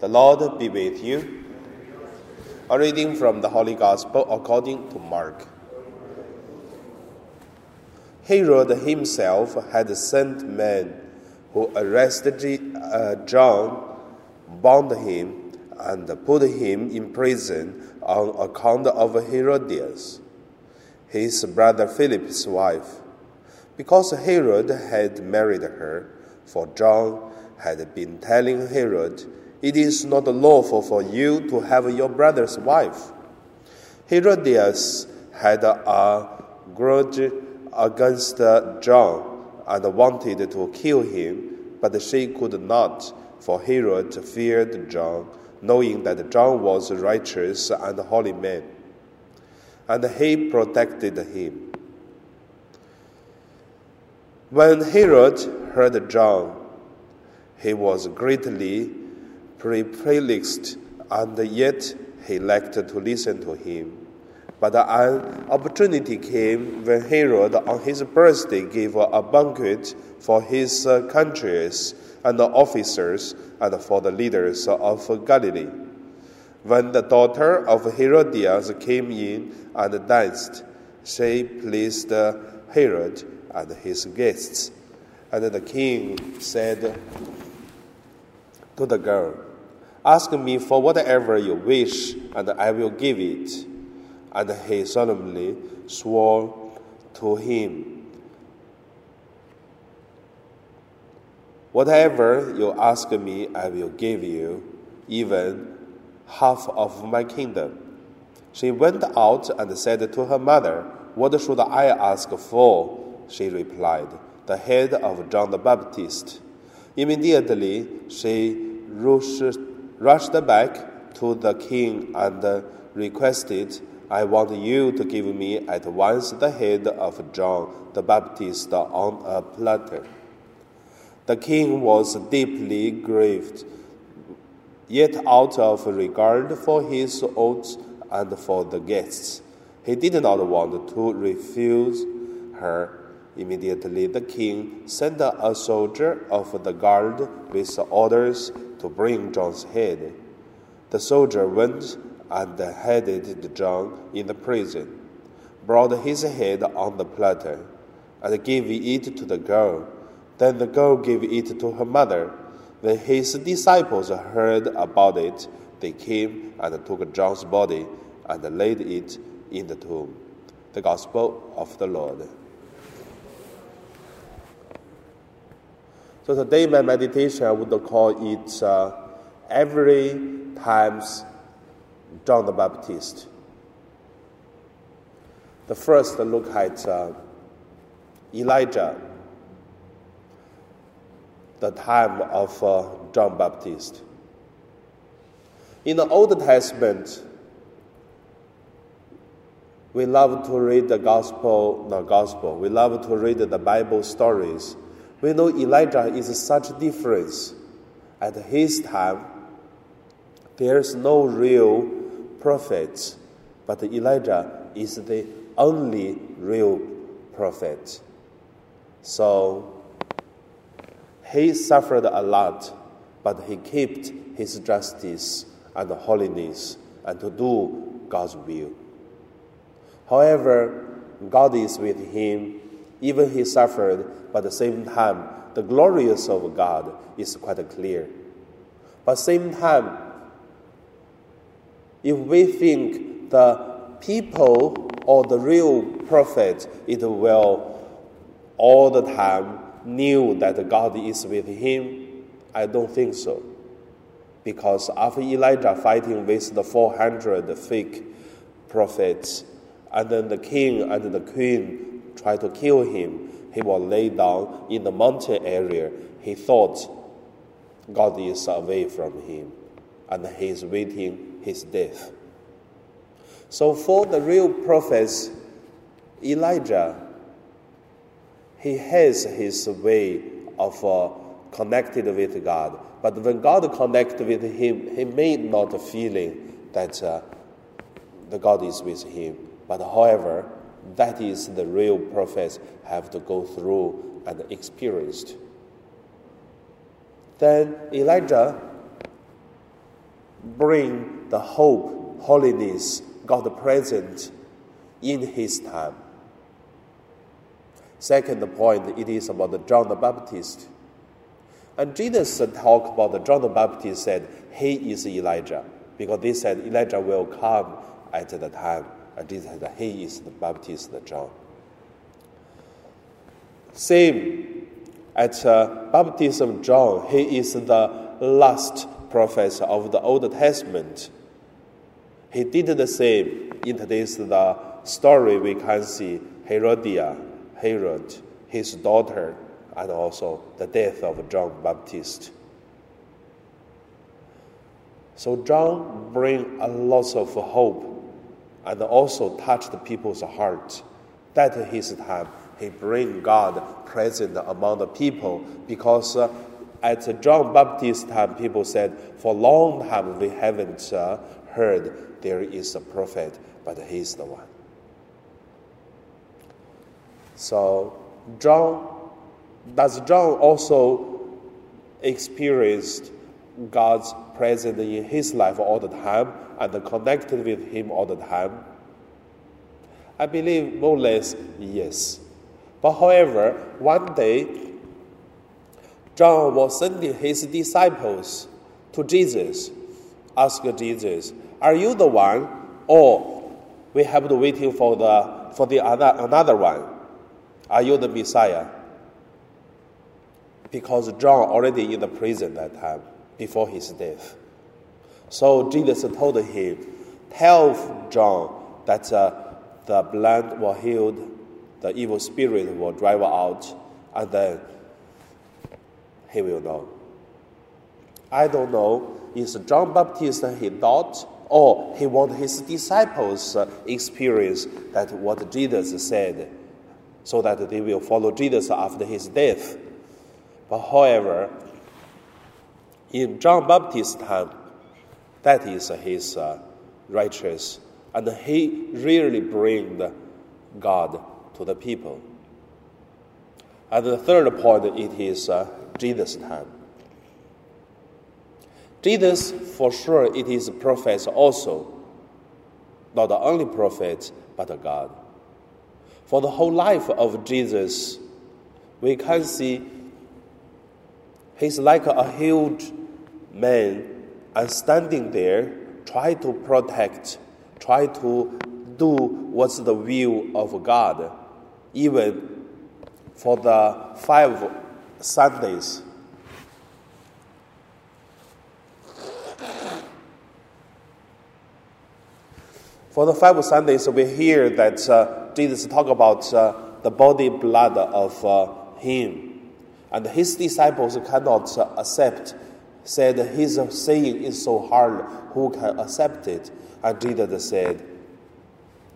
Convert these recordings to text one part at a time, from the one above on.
The Lord be with you. A reading from the Holy Gospel according to Mark. Herod himself had sent men who arrested uh, John, bound him, and put him in prison on account of Herodias, his brother Philip's wife, because Herod had married her, for John had been telling Herod it is not lawful for you to have your brother's wife. Herodias had a grudge against John and wanted to kill him, but she could not, for Herod feared John, knowing that John was a righteous and holy man, and he protected him. When Herod heard John, he was greatly perplexed, and yet he liked to listen to him. But an opportunity came when Herod, on his birthday, gave a banquet for his uh, countries and officers and for the leaders of Galilee. When the daughter of Herodias came in and danced, she pleased uh, Herod and his guests. And the king said to the girl, Ask me for whatever you wish, and I will give it. And he solemnly swore to him, Whatever you ask me, I will give you, even half of my kingdom. She went out and said to her mother, What should I ask for? She replied, The head of John the Baptist. Immediately she rushed rushed back to the king and requested, I want you to give me at once the head of John the Baptist on a platter. The king was deeply grieved, yet out of regard for his oaths and for the guests, he did not want to refuse her. Immediately, the king sent a soldier of the guard with orders to bring John's head. The soldier went and headed John in the prison, brought his head on the platter, and gave it to the girl. Then the girl gave it to her mother. When his disciples heard about it, they came and took John's body and laid it in the tomb. The Gospel of the Lord. So today, my meditation, I would call it uh, Every Times John the Baptist. The first look at uh, Elijah, the time of uh, John Baptist. In the Old Testament, we love to read the gospel, not gospel, we love to read the Bible stories we know Elijah is such difference. At his time, there's no real prophet, but Elijah is the only real prophet. So he suffered a lot, but he kept his justice and holiness and to do God's will. However, God is with him even he suffered, but at the same time, the glorious of God is quite clear. But same time, if we think the people or the real prophet, it will all the time knew that God is with him. I don't think so. Because after Elijah fighting with the 400 fake prophets, and then the king and the queen try to kill him, he will lay down in the mountain area. He thought God is away from him and he is waiting his death. So, for the real prophets, Elijah, he has his way of uh, connected with God. But when God connected with him, he may not feeling that uh, the God is with him. But however, that is the real prophets have to go through and experienced. Then Elijah, bring the hope, holiness, God present in his time. Second point, it is about John the Baptist. And Jesus talked about John the Baptist said he is Elijah because they said Elijah will come at the time. And Jesus he is the Baptist John. Same at uh, baptism John, he is the last prophet of the Old Testament. He did the same. In today's the story, we can see Herodia, Herod, his daughter, and also the death of John Baptist. So John bring a lot of hope and also touched people's heart. That his time he bring God present among the people because uh, at John Baptist time people said for a long time we haven't uh, heard there is a prophet but he is the one. So John does John also experienced God's presence in his life all the time and connected with him all the time? I believe more or less yes. But however, one day, John was sending his disciples to Jesus, ask Jesus, Are you the one? Or we have to waiting for the for the other, another one. Are you the Messiah? Because John already in the prison that time before his death. So Jesus told him, Tell John that uh, the blind were healed the evil spirit will drive out, and then he will know. I don't know, is John Baptist he thought, or he want his disciples uh, experience that what Jesus said, so that they will follow Jesus after his death. But however, in John Baptist's time, that is his uh, righteous, and he really bring God to the people. And the third point, it is uh, Jesus' time. Jesus, for sure, it is prophet also, not only prophet, but a God. For the whole life of Jesus, we can see he's like a huge man and standing there, try to protect, try to do what's the will of God even for the five Sundays. For the five Sundays, we hear that uh, Jesus talk about uh, the body blood of uh, Him, and His disciples cannot uh, accept. Said His saying is so hard, who can accept it? And Jesus said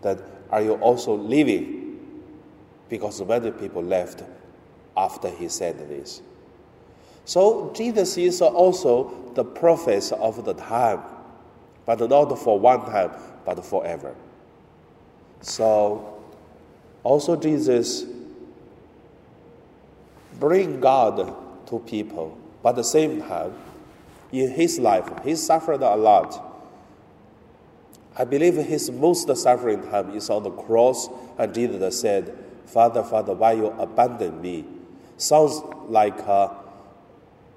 that, Are you also leaving? because many people left after he said this. So Jesus is also the prophet of the time, but not for one time, but forever. So also Jesus bring God to people, but at the same time, in his life, he suffered a lot. I believe his most suffering time is on the cross, and Jesus said, Father, Father, why you abandon me? Sounds like uh,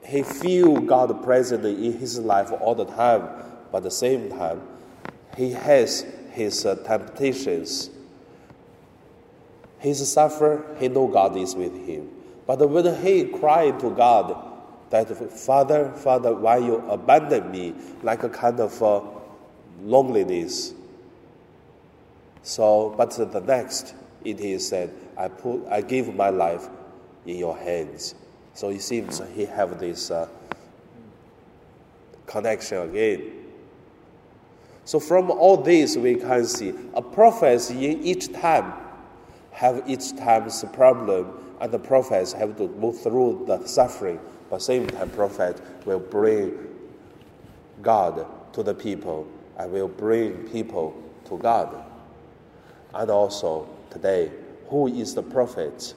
he feel God present in his life all the time, but at the same time, he has his uh, temptations. He's suffer, he know God is with him. But when he cried to God, that Father, Father, why you abandon me? Like a kind of uh, loneliness. So, but the next, it is said, I put, I give my life in your hands. So it seems he have this uh, connection again. So from all this we can see a prophet in each time have each time's problem, and the prophets have to go through the suffering. But same time, prophet will bring God to the people and will bring people to God. And also today, who is the prophet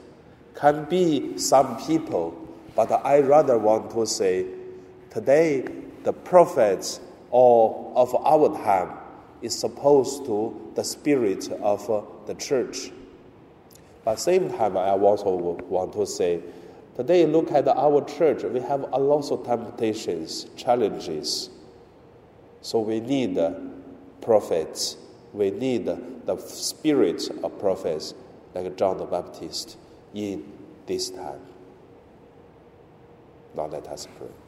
can be some people, but I rather want to say today the prophets or of our time is supposed to the spirit of the church. But same time, I also want to say, today look at our church, we have a lot of temptations, challenges. So we need prophets. We need the spirit of prophets like John the Baptist in this time. Now let us pray.